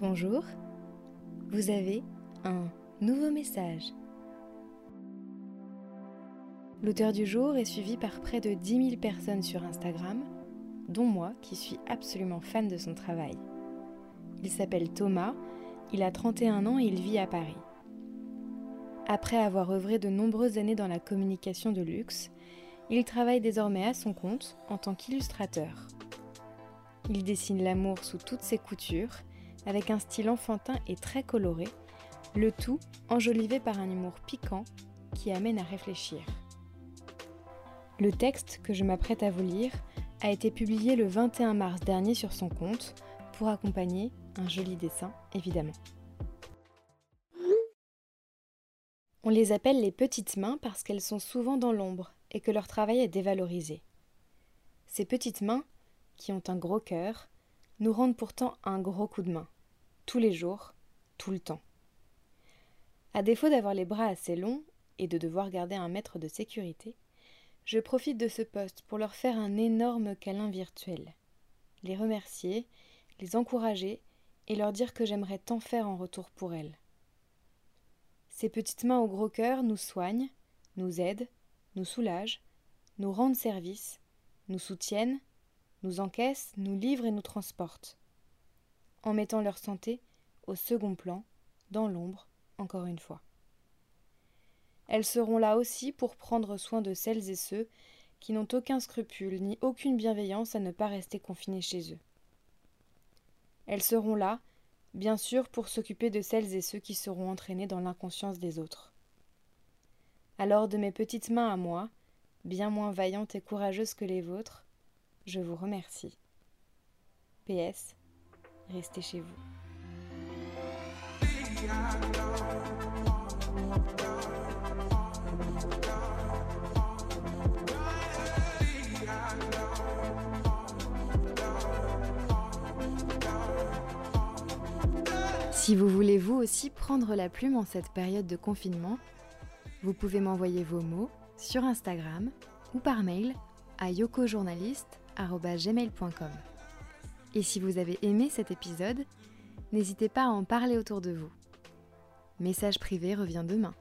Bonjour, vous avez un nouveau message. L'auteur du jour est suivi par près de 10 000 personnes sur Instagram, dont moi qui suis absolument fan de son travail. Il s'appelle Thomas, il a 31 ans et il vit à Paris. Après avoir œuvré de nombreuses années dans la communication de luxe, il travaille désormais à son compte en tant qu'illustrateur. Il dessine l'amour sous toutes ses coutures, avec un style enfantin et très coloré, le tout enjolivé par un humour piquant qui amène à réfléchir. Le texte que je m'apprête à vous lire a été publié le 21 mars dernier sur son compte pour accompagner un joli dessin, évidemment. On les appelle les petites mains parce qu'elles sont souvent dans l'ombre et que leur travail est dévalorisé. Ces petites mains, qui ont un gros cœur, nous rendent pourtant un gros coup de main, tous les jours, tout le temps. À défaut d'avoir les bras assez longs et de devoir garder un mètre de sécurité, je profite de ce poste pour leur faire un énorme câlin virtuel, les remercier, les encourager et leur dire que j'aimerais tant faire en retour pour elles. Ces petites mains au gros cœur nous soignent, nous aident, nous soulagent, nous rendent service, nous soutiennent, nous encaissent, nous livrent et nous transportent, en mettant leur santé au second plan, dans l'ombre, encore une fois. Elles seront là aussi pour prendre soin de celles et ceux qui n'ont aucun scrupule ni aucune bienveillance à ne pas rester confinés chez eux. Elles seront là bien sûr pour s'occuper de celles et ceux qui seront entraînés dans l'inconscience des autres. Alors de mes petites mains à moi, bien moins vaillantes et courageuses que les vôtres, je vous remercie. PS, restez chez vous. Si vous voulez vous aussi prendre la plume en cette période de confinement, vous pouvez m'envoyer vos mots sur Instagram ou par mail à yokojournaliste.gmail.com. Et si vous avez aimé cet épisode, n'hésitez pas à en parler autour de vous. Message privé revient demain.